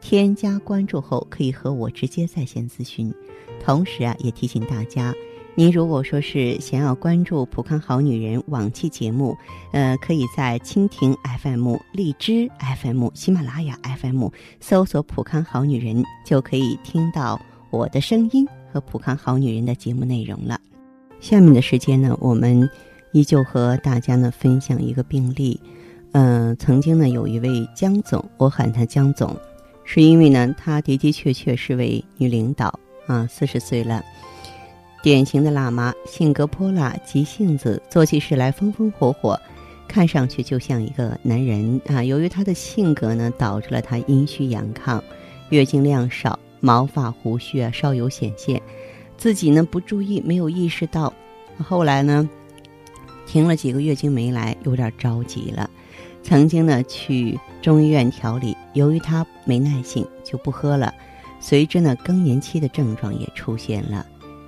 添加关注后，可以和我直接在线咨询。同时啊，也提醒大家，您如果说是想要关注《普康好女人》往期节目，呃，可以在蜻蜓 FM、荔枝 FM、喜马拉雅 FM 搜索“普康好女人”，就可以听到我的声音和《普康好女人》的节目内容了。下面的时间呢，我们依旧和大家呢分享一个病例。嗯，曾经呢，有一位江总，我喊他江总。是因为呢，她的的确确是位女领导啊，四十岁了，典型的辣妈，性格泼辣、急性子，做起事来风风火火，看上去就像一个男人啊。由于她的性格呢，导致了她阴虚阳亢，月经量少，毛发胡须啊稍有显现，自己呢不注意，没有意识到，后来呢，停了几个月经没来，有点着急了。曾经呢去中医院调理，由于他没耐性就不喝了，随之呢更年期的症状也出现了，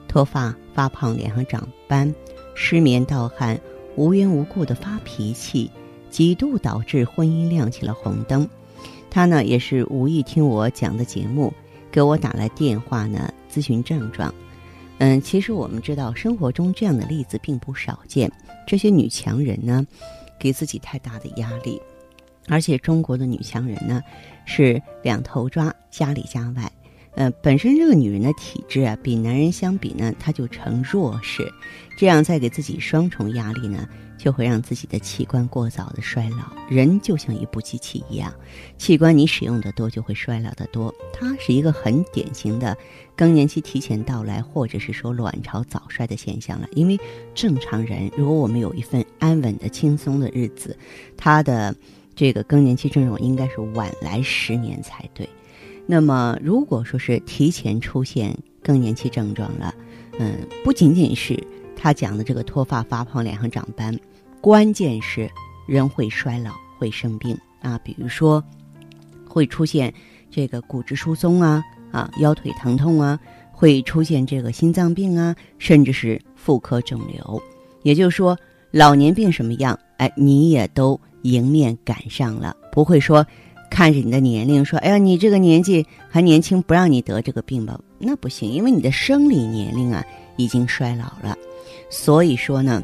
脱发、发胖、脸上长斑、失眠、盗汗、无缘无故的发脾气，几度导致婚姻亮起了红灯。他呢也是无意听我讲的节目，给我打来电话呢咨询症状。嗯，其实我们知道生活中这样的例子并不少见，这些女强人呢。给自己太大的压力，而且中国的女强人呢是两头抓，家里家外。呃，本身这个女人的体质啊，比男人相比呢，她就成弱势，这样再给自己双重压力呢，就会让自己的器官过早的衰老。人就像一部机器一样，器官你使用的多，就会衰老的多。它是一个很典型的更年期提前到来，或者是说卵巢早衰的现象了。因为正常人，如果我们有一份安稳的、轻松的日子，他的这个更年期症状应该是晚来十年才对。那么，如果说是提前出现更年期症状了，嗯，不仅仅是他讲的这个脱发、发胖、脸上长斑，关键是人会衰老、会生病啊，比如说会出现这个骨质疏松啊，啊，腰腿疼痛啊，会出现这个心脏病啊，甚至是妇科肿瘤。也就是说，老年病什么样，哎，你也都迎面赶上了，不会说。看着你的年龄说：“哎呀，你这个年纪还年轻，不让你得这个病吧？那不行，因为你的生理年龄啊已经衰老了。所以说呢，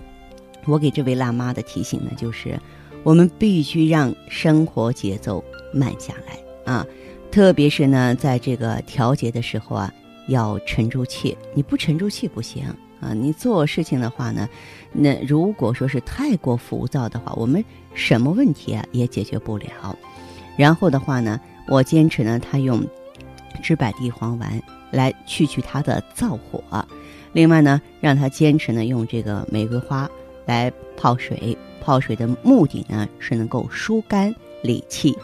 我给这位辣妈的提醒呢，就是我们必须让生活节奏慢下来啊，特别是呢，在这个调节的时候啊，要沉住气。你不沉住气不行啊！你做事情的话呢，那如果说是太过浮躁的话，我们什么问题啊也解决不了。”然后的话呢，我坚持呢，他用知柏地黄丸来去去他的燥火。另外呢，让他坚持呢用这个玫瑰花来泡水。泡水的目的呢是能够疏肝理气。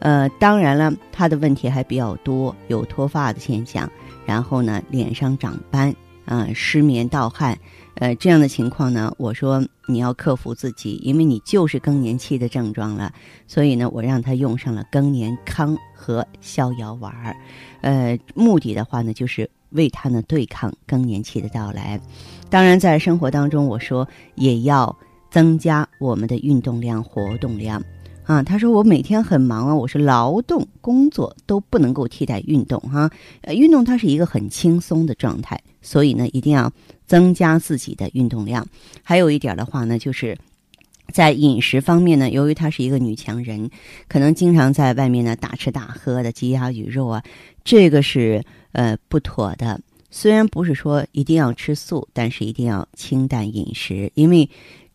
呃，当然了，他的问题还比较多，有脱发的现象，然后呢脸上长斑啊，失眠盗汗。呃，这样的情况呢，我说你要克服自己，因为你就是更年期的症状了，所以呢，我让他用上了更年康和逍遥丸儿，呃，目的的话呢，就是为他呢对抗更年期的到来。当然，在生活当中，我说也要增加我们的运动量、活动量。啊，他说我每天很忙啊，我是劳动工作都不能够替代运动哈。呃，运动它是一个很轻松的状态，所以呢，一定要增加自己的运动量。还有一点的话呢，就是在饮食方面呢，由于她是一个女强人，可能经常在外面呢大吃大喝的鸡鸭鱼肉啊，这个是呃不妥的。虽然不是说一定要吃素，但是一定要清淡饮食，因为。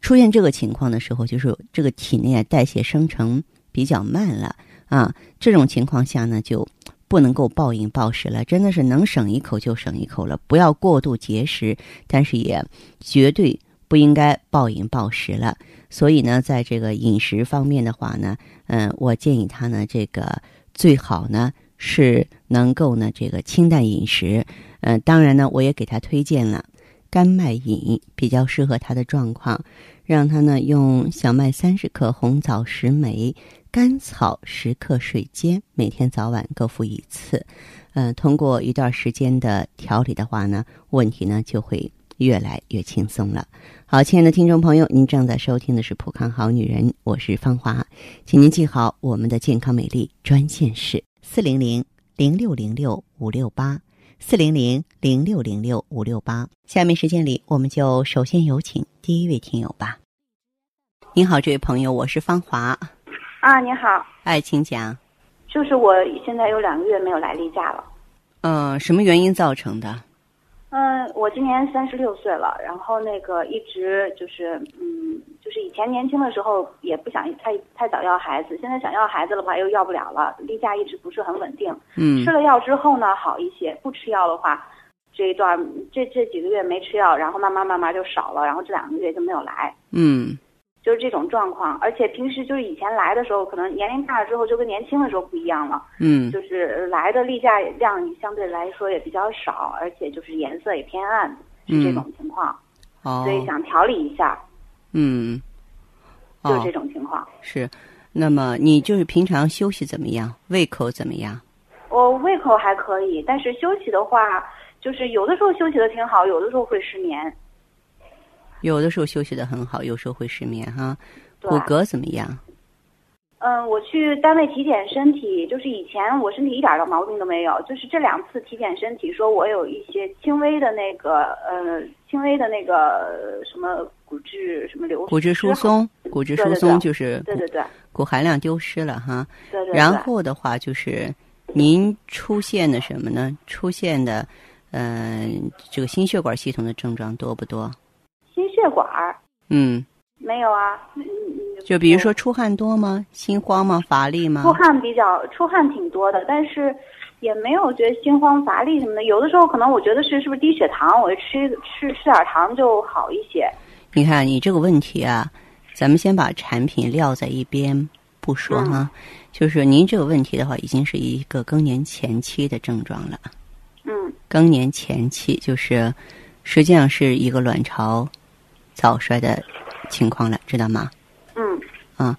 出现这个情况的时候，就是这个体内代谢生成比较慢了啊。这种情况下呢，就不能够暴饮暴食了，真的是能省一口就省一口了。不要过度节食，但是也绝对不应该暴饮暴食了。所以呢，在这个饮食方面的话呢，嗯，我建议他呢，这个最好呢是能够呢这个清淡饮食。嗯，当然呢，我也给他推荐了甘麦饮，比较适合他的状况，让他呢用小麦三十克、红枣十枚、甘草十克水煎，每天早晚各服一次。呃，通过一段时间的调理的话呢，问题呢就会越来越轻松了。好，亲爱的听众朋友，您正在收听的是《普康好女人》，我是芳华，请您记好我们的健康美丽专线是四零零零六零六五六八四零零零六零六五六八。下面时间里，我们就首先有请第一位听友吧。您好，这位朋友，我是芳华。啊，你好。哎，请讲。就是我现在有两个月没有来例假了。嗯，什么原因造成的？嗯，我今年三十六岁了，然后那个一直就是，嗯，前年轻的时候也不想太太早要孩子，现在想要孩子的话又要不了了，例假一直不是很稳定。嗯。吃了药之后呢，好一些；不吃药的话，这一段这这几个月没吃药，然后慢慢慢慢就少了，然后这两个月就没有来。嗯。就是这种状况，而且平时就是以前来的时候，可能年龄大了之后就跟年轻的时候不一样了。嗯，就是来的例假量相对来说也比较少，而且就是颜色也偏暗，是这种情况。哦，所以想调理一下。嗯，就这种情况。是，那么你就是平常休息怎么样？胃口怎么样？我胃口还可以，但是休息的话，就是有的时候休息的挺好，有的时候会失眠。有的时候休息的很好，有时候会失眠哈。骨骼怎么样？嗯，我去单位体检身体，就是以前我身体一点的毛病都没有，就是这两次体检身体，说我有一些轻微的那个呃，轻微的那个什么骨质什么流骨质疏松，骨质疏松就是对对对，骨含量丢失了哈。对对。然后的话就是您出现的什么呢？出现的嗯，这个心血管系统的症状多不多？心血管儿，嗯，没有啊，就比如说出汗多吗？心慌吗？乏力吗？出汗比较出汗挺多的，但是也没有觉得心慌乏力什么的。有的时候可能我觉得是是不是低血糖，我吃吃吃点糖就好一些。你看你这个问题啊，咱们先把产品撂在一边不说哈，就是您这个问题的话，已经是一个更年前期的症状了。嗯，更年前期就是实际上是一个卵巢。早衰的情况了，知道吗？嗯啊，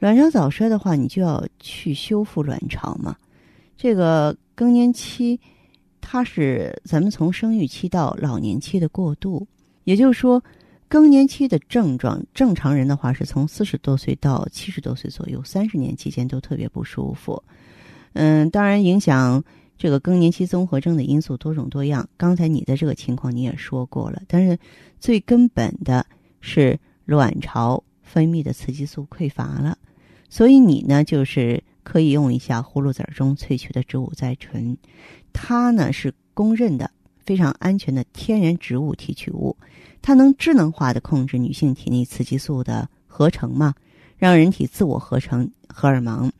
卵巢早衰的话，你就要去修复卵巢嘛。这个更年期，它是咱们从生育期到老年期的过渡，也就是说，更年期的症状，正常人的话是从四十多岁到七十多岁左右，三十年期间都特别不舒服。嗯，当然影响。这个更年期综合症的因素多种多样，刚才你的这个情况你也说过了，但是最根本的是卵巢分泌的雌激素匮乏了，所以你呢就是可以用一下葫芦籽中萃取的植物甾醇，它呢是公认的非常安全的天然植物提取物，它能智能化的控制女性体内雌激素的合成嘛，让人体自我合成荷尔蒙，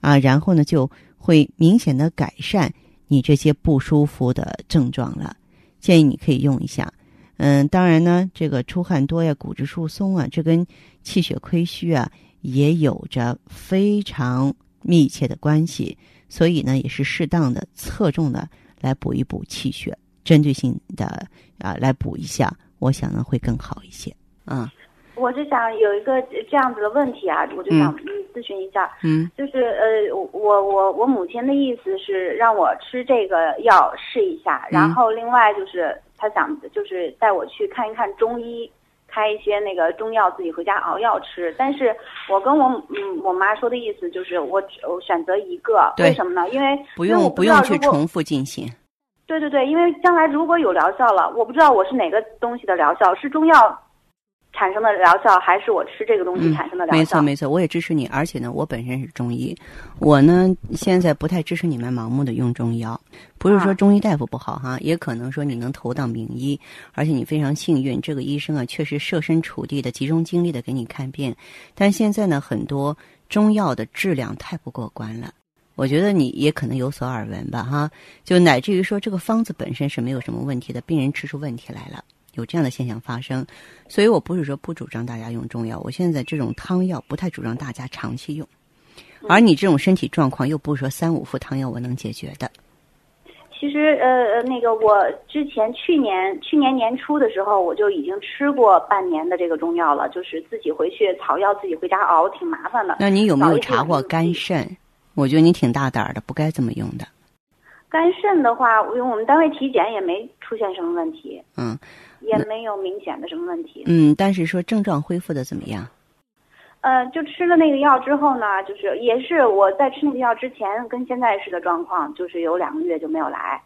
啊，然后呢就会明显的改善。你这些不舒服的症状了，建议你可以用一下。嗯，当然呢，这个出汗多呀、骨质疏松啊，这跟气血亏虚啊也有着非常密切的关系。所以呢，也是适当的、侧重的来补一补气血，针对性的啊来补一下，我想呢会更好一些。啊。我就想有一个这样子的问题啊，我就想咨询一下，嗯，就是呃，我我我母亲的意思是让我吃这个药试一下，然后另外就是她想就是带我去看一看中医，开一些那个中药自己回家熬药吃。但是我跟我嗯我妈说的意思就是我我选择一个，为什么呢？因为不用不用去重复进行。对对对，因为将来如果有疗效了，我不知道我是哪个东西的疗效，是中药。产生的疗效还是我吃这个东西产生的疗效？没错没错，我也支持你。而且呢，我本身是中医，我呢现在不太支持你们盲目的用中药。不是说中医大夫不好哈，也可能说你能投到名医，而且你非常幸运，这个医生啊确实设身处地的、集中精力的给你看病。但现在呢，很多中药的质量太不过关了，我觉得你也可能有所耳闻吧哈。就乃至于说这个方子本身是没有什么问题的，病人吃出问题来了。有这样的现象发生，所以我不是说不主张大家用中药。我现在这种汤药不太主张大家长期用，而你这种身体状况又不是说三五副汤药我能解决的。其实呃呃，那个我之前去年去年年初的时候，我就已经吃过半年的这个中药了，就是自己回去草药自己回家熬，挺麻烦的。那你有没有查过肝肾？我觉得你挺大胆的，不该这么用的。肝肾的话，因为我们单位体检也没出现什么问题，嗯，也没有明显的什么问题。嗯，但是说症状恢复的怎么样？呃，就吃了那个药之后呢，就是也是我在吃那个药之前跟现在似的状况，就是有两个月就没有来，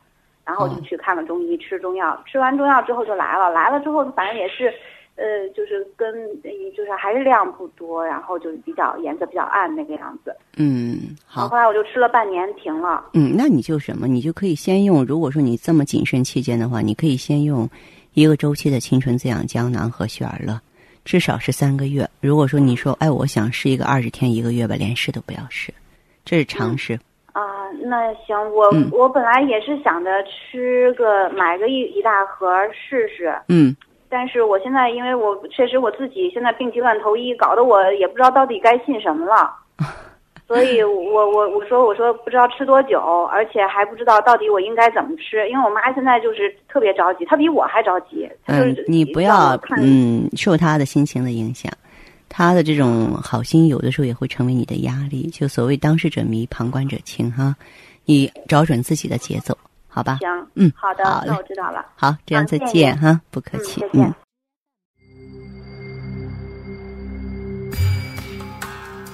然后就去看了中医，吃中药，吃完中药之后就来了，来了之后反正也是，呃，就是跟就是还是量不多，然后就是比较颜色比较暗那个样子。嗯，好。后来我就吃了半年，停了。嗯，那你就什么？你就可以先用，如果说你这么谨慎期间的话，你可以先用一个周期的青春滋养胶囊和雪尔乐。至少是三个月。如果说你说，哎，我想试一个二十天一个月吧，连试都不要试，这是常识。啊，那行，我我本来也是想着吃个买个一一大盒试试。嗯。但是我现在，因为我确实我自己现在病急乱投医，搞得我也不知道到底该信什么了。所以，我我我说我说不知道吃多久，而且还不知道到底我应该怎么吃，因为我妈现在就是特别着急，她比我还着急。嗯，你不要嗯受她的心情的影响，她的这种好心有的时候也会成为你的压力。就所谓当事者迷，旁观者清哈，你找准自己的节奏，好吧？行，嗯，好的，那我知道了。好，这样再见哈，不客气，嗯。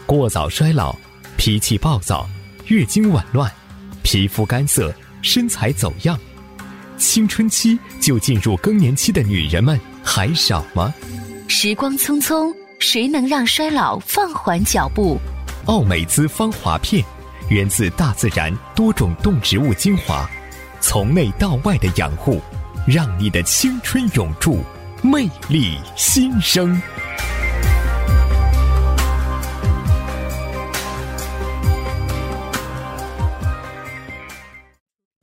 过早衰老。脾气暴躁，月经紊乱，皮肤干涩，身材走样，青春期就进入更年期的女人们还少吗？时光匆匆，谁能让衰老放缓脚步？奥美姿芳华片，源自大自然多种动植物精华，从内到外的养护，让你的青春永驻，魅力新生。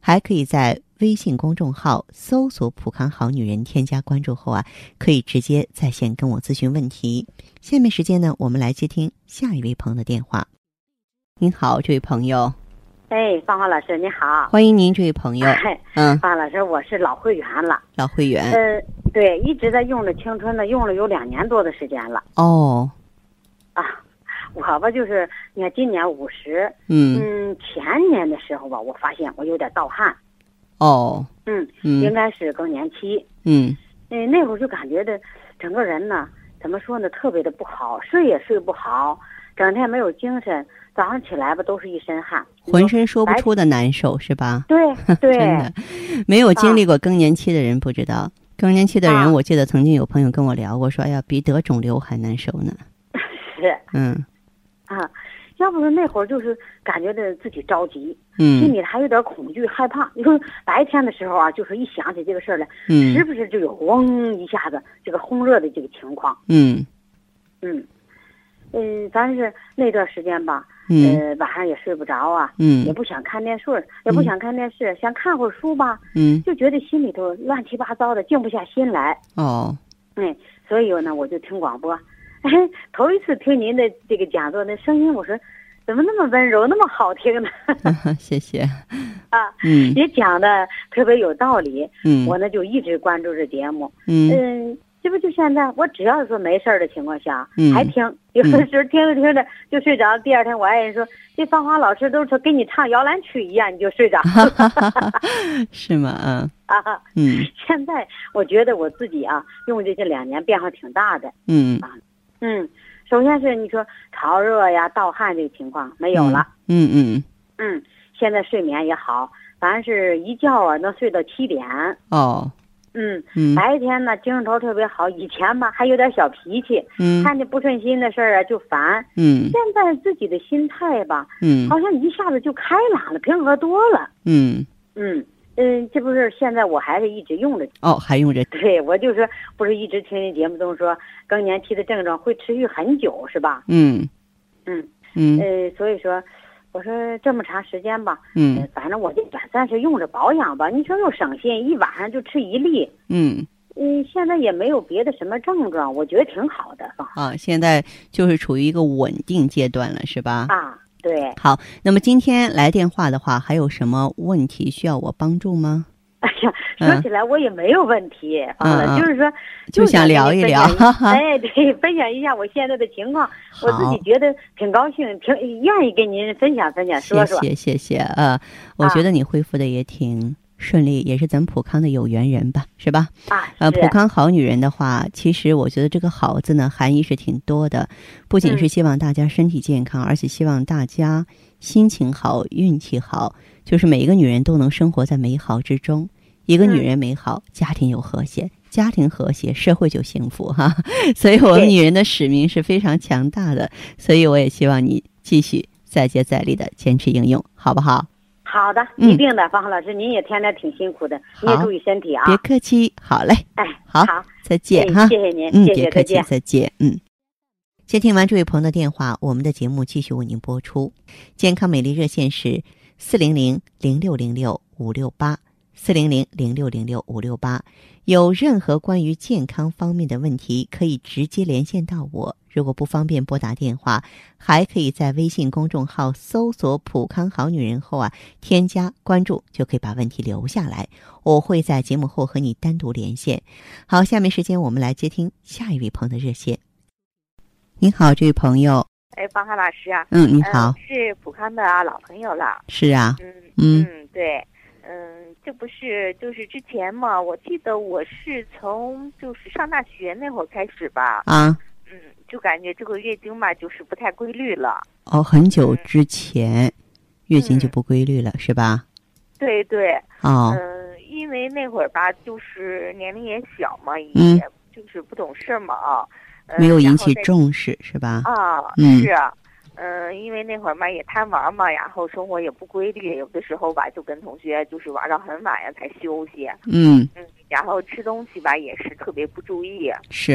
还可以在微信公众号搜索“普康好女人”，添加关注后啊，可以直接在线跟我咨询问题。下面时间呢，我们来接听下一位朋友的电话。您好，这位朋友。哎，芳华老师，你好。欢迎您，这位朋友。嗯，芳华老师，我是老会员了。老会员。嗯，对，一直在用着青春的，用了有两年多的时间了。哦。啊，我吧就是，你看今年五十。嗯。嗯，前年的时候吧，我发现我有点盗汗。哦。嗯。应该是更年期。嗯。那，那会儿就感觉的，整个人呢。怎么说呢？特别的不好，睡也睡不好，整天没有精神，早上起来吧都是一身汗，浑身说不出的难受，是吧？对对，真的，没有经历过更年期的人不知道。更年期的人，我记得曾经有朋友跟我聊过，说哎呀，比得肿瘤还难受呢。是，嗯，啊。要不是那会儿，就是感觉的自己着急，嗯，心里还有点恐惧害怕。你说白天的时候啊，就是一想起这个事儿来，嗯，时不时就有嗡一下子这个烘热的这个情况？嗯，嗯，嗯，反正是那段时间吧，呃，晚上也睡不着啊，嗯，也不想看电视，也不想看电视，想看会儿书吧，嗯，就觉得心里头乱七八糟的，静不下心来。哦，嗯，所以呢，我就听广播。头一次听您的这个讲座，那声音，我说怎么那么温柔，那么好听呢？谢谢。啊，嗯，也讲的特别有道理。嗯，我呢就一直关注这节目。嗯嗯，这不就现在，我只要是说没事儿的情况下，嗯，还听，有的时候听着听着就睡着。第二天我爱人说，这芳华老师都是给你唱摇篮曲一样，你就睡着。是吗？嗯。啊。嗯。现在我觉得我自己啊，用这些两年变化挺大的。嗯。啊。嗯，首先是你说潮热呀、盗汗这个情况没有了。嗯嗯嗯，现在睡眠也好，反正是一觉啊能睡到七点。哦。嗯嗯。白天呢精神头特别好，以前吧还有点小脾气。嗯。看见不顺心的事儿啊就烦。嗯。现在自己的心态吧，嗯，好像一下子就开朗了，平和多了。嗯。嗯，嗯，这不是现在我还是一直用着。哦，还用着。对，我就说不是一直听您节目中说更年期的症状会持续很久，是吧？嗯嗯嗯呃，所以说，我说这么长时间吧，嗯呃反正我就短暂时用着保养吧。你说又省心，一晚上就吃一粒。嗯嗯，现在也没有别的什么症状，我觉得挺好的啊，现在就是处于一个稳定阶段了，是吧？啊。对，好，那么今天来电话的话，还有什么问题需要我帮助吗？哎呀，说起来我也没有问题，嗯啊，嗯就是说，就想聊一聊哎，对，分享一下我现在的情况，我自己觉得挺高兴，挺愿意跟您分享分享，说说。谢谢谢谢，呃，我啊。觉得你恢复的也挺顺利，也是咱们普康的有缘人吧，是吧？啊，呃，普康好女人的话，其实我觉得这个“好”字呢，含义是挺多的，不仅是嗯希望大家身体健康，而且希望大家心情好、运气好，就是每一个女人都能生活在美好之中。一个女嗯人美好，家庭有和谐，家庭和谐，社会就幸福哈。所以，我们女人的使命是非常强大的，所以我也希望你继续再接再厉的坚持应用，好不好？好的，嗯一定的，方老师，您也天天挺辛苦的，你也注意身体啊。别客气，好嘞，哎，好好，再见哎哈。谢谢您，嗯，谢谢，别客气，再见。再见。嗯，接听完这位朋友的电话，我们的节目继续为您播出。健康美丽热线是四零零零六零六五六八四零零零六零六五六八。有任何关于健康方面的问题，可以直接连线到我。如果不方便拨打电话，还可以在微信公众号搜索“普康好女人”后啊，添加关注，就可以把问题留下来。我会在节目后和你单独连线。好，下面时间我们来接听下一位朋友的热线。您好，这位朋友，哎，方汉老师啊，嗯，你好嗯，是普康的啊老朋友了，是啊，嗯嗯嗯，对，嗯，这不是就是之前嘛，我记得我是从就是上大学那会儿开始吧，啊，嗯，就感觉这个月经嘛就是不太规律了，哦，很久之前月经就嗯。不规律了，是吧？对对，哦，嗯，因为那会儿吧，就是年龄也小嘛，也嗯。就是不懂事儿嘛啊，嗯没有引起重视，是吧？啊，嗯。是啊，嗯，因为那会儿嘛也贪玩嘛，然后生活也不规律，有的时候吧就跟同学就是玩到很晚呀才休息，嗯，嗯，然后吃东西吧也是特别不注意，是，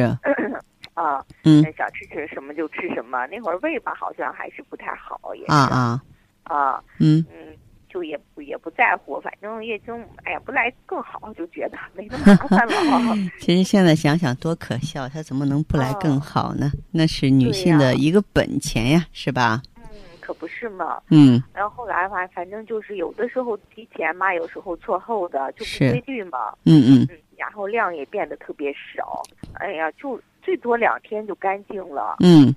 啊，嗯想吃吃什么就吃什么，那会儿胃吧好像还是不太好，也是啊啊，啊，嗯，嗯。就也不也不在乎，反正月经，哎呀，不来更好，就觉得没那么麻烦了啊。其实现在想想多可笑，她怎么能不来更好呢？那是女性的一个本钱呀，是吧？嗯，可不是嘛。嗯然后后来吧，反正就是有的时候提前嘛，有时候错后的，就不规律嘛。嗯嗯，嗯，然后量也变得特别少，哎呀，就最多两天就干净了。嗯，嗯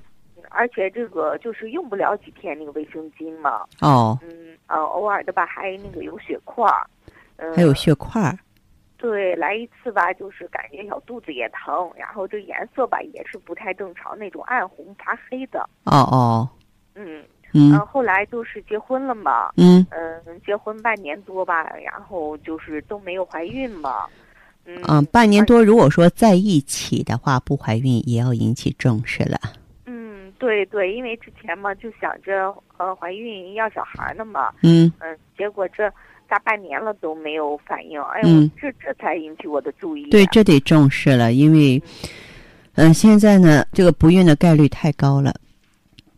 而且这个就是用不了几天那个卫生巾嘛。哦，嗯，呃，偶尔的吧还那个有血块儿。嗯，还有血块儿，对，来一次吧，就是感觉小肚子也疼，然后这颜色吧也是不太正常，那种暗红发黑的。哦哦，嗯，嗯然后后来就是结婚了嘛，嗯，嗯，结婚半年多吧，然后就是都没有怀孕嘛。嗯，啊，半年多，如果说在一起的话，不怀孕也要引起重视了。嗯，对对，因为之前嘛就想着呃怀孕要小孩呢嘛，嗯。嗯，结果这大半年了都没有反应，哎呦，嗯。这这才引起我的注意。对，这得重视了，因为，嗯、现在呢，这个不孕的概率太高了。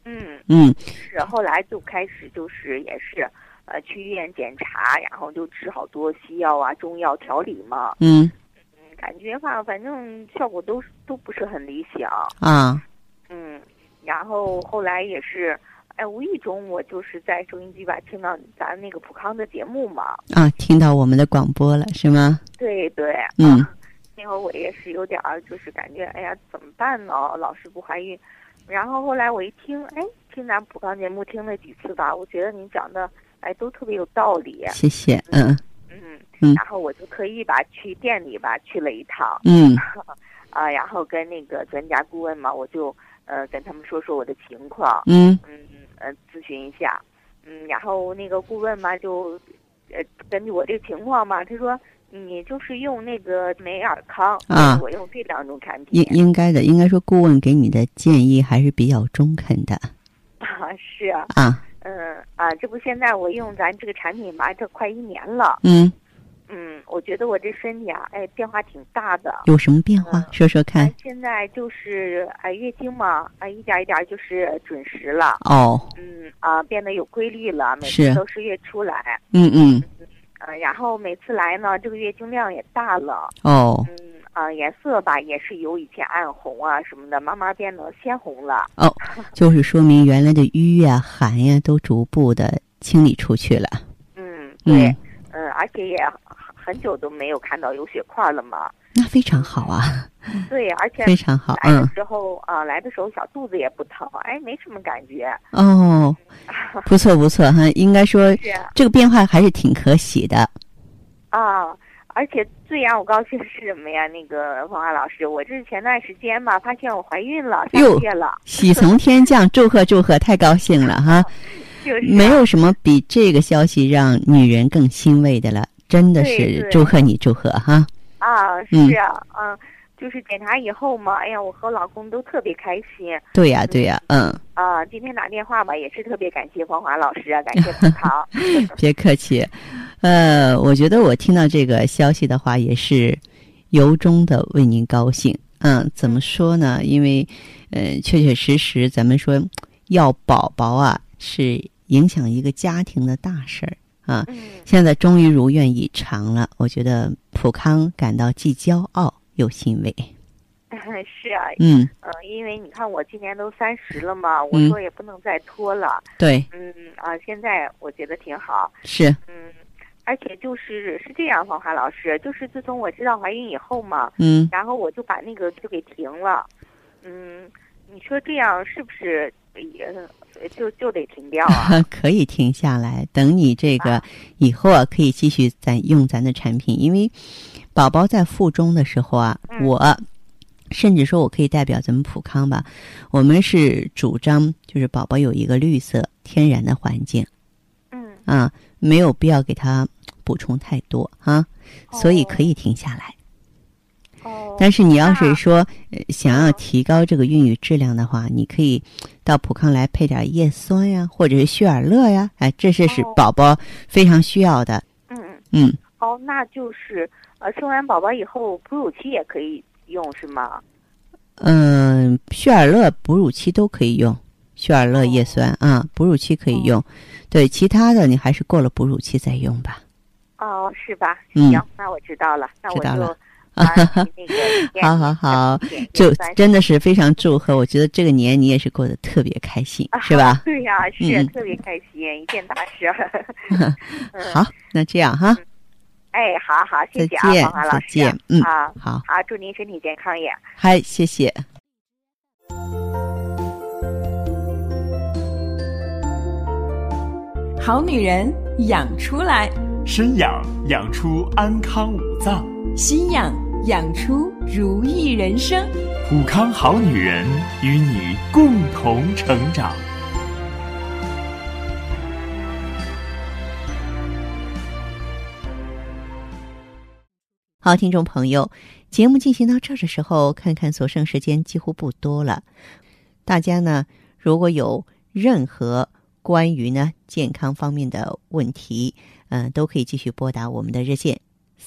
嗯，嗯。是后来就开始就是也是呃去医院检查，然后就吃好多西药啊、中药调理嘛，嗯。嗯，感觉吧反正效果都都不是很理想。啊，嗯，然后后来也是，哎，无意中我就是在收音机吧听到咱那个普康的节目嘛，啊，听到我们的广播了是吗？对对，嗯啊，那会儿我也是有点儿就是感觉，哎呀，怎么办呢？老是不怀孕。然后后来我一听，哎，听咱普康节目听了几次吧，我觉得您讲的，哎，都特别有道理。谢谢，嗯嗯，嗯然后我就特意吧去店里吧去了一趟，嗯 啊，然后跟那个专家顾问嘛，我就呃跟他们说说我的情况，嗯。嗯呃咨询一下，嗯，然后那个顾问嘛就呃根据我这个情况嘛，他说你就是用那个美尔康啊。我用这两种产应品应该的，应该说顾问给你的建议还是比较中肯的啊 是啊，啊。嗯啊，这不现在我用咱这个产品吧，这快一年了，嗯嗯，我觉得我这身体啊，哎，变化挺大的。有什么变化？嗯说说看哎。现在就是哎月经嘛，哎一点一点就是准时了。哦，嗯啊，变得有规律了，每是次都是月初来。嗯嗯，呃，然后每次来呢，这个月经量也大了。哦嗯啊，颜色吧也是由以前暗红啊什么的，慢慢变得鲜红了。哦，就是说明原来的瘀呀、寒呀都逐步的清理出去了。嗯，对嗯，，嗯，而且也很久都没有看到有血块了嘛。那非常好啊，对，而且非常好。来的嗯，时候啊，来的时候小肚子也不疼，哎，没什么感觉。哦，不错不错哈，应该说 这个变化还是挺可喜的。啊，而且最让我高兴的是什么呀？那个黄华老师，我这是前段时间吧，发现我怀孕了，上哟个月了，喜从天降，祝贺祝贺，太高兴了哈！就是没有什么比这个消息让女人更欣慰的了，真的是祝贺你，祝贺哈！啊，嗯是啊，嗯，就是检查以后嘛，哎呀，我和老公都特别开心对呀对呀，嗯，啊。今天打电话吧，也是特别感谢黄华老师啊，感谢 葡萄。别客气。呃，我觉得我听到这个消息的话，也是由衷的为您高兴。嗯，怎么说呢？因为，呃，确确实实，咱们说要宝宝啊，是影响一个家庭的大事儿啊。嗯现在终于如愿以偿了，我觉得普康感到既骄傲又欣慰。是啊，嗯，嗯，因为你看我今年都三十了嘛，我嗯说也不能再拖了。对，嗯啊，现在我觉得挺好。是，嗯，而且就是是这样，黄华老师，就是自从我知道怀孕以后嘛，嗯，然后我就把那个就给停了。嗯，你说这样是不是也呃就就得停掉啊？可以停下来，等你这个啊以后啊，可以继续咱用咱的产品，因为宝宝在腹中的时候啊，嗯我甚至说我可以代表咱们普康吧，我们是主张就是宝宝有一个绿色天然的环境嗯，啊，没有必要给他补充太多啊，所以可以停下来。哦，但是你要是说、呃、想要提高这个孕育质量的话，你可以到普康来配点叶酸呀，或者是血尔乐呀，哎，这些是哦宝宝非常需要的。嗯嗯，嗯，哦，那就是呃，生完宝宝以后哺乳期也可以用是吗？嗯、血尔乐哺乳期都可以用，血尔乐叶酸啊，哺乳期可以用。对，其他的你还是过了哺乳期再用吧。哦，是吧？嗯行，那我知道了，那我就知道了 好好好点点就真的是非常祝贺，我觉得这个年你也是过得特别开心，是吧？对呀、是、嗯特别开心，一件大事。嗯，好，那这样哈，哎，好好，谢谢啊，再见黄华老师。再见嗯啊，好，好，祝您身体健康也。嗨，谢谢。好女人养出来，身养养出安康五脏，心养养出如意人生。普康好女人与你共同成长。好，听众朋友，节目进行到这儿的时候，看看所剩时间几乎不多了。大家呢，如果有任何关于呢健康方面的问题，嗯、都可以继续拨打我们的热线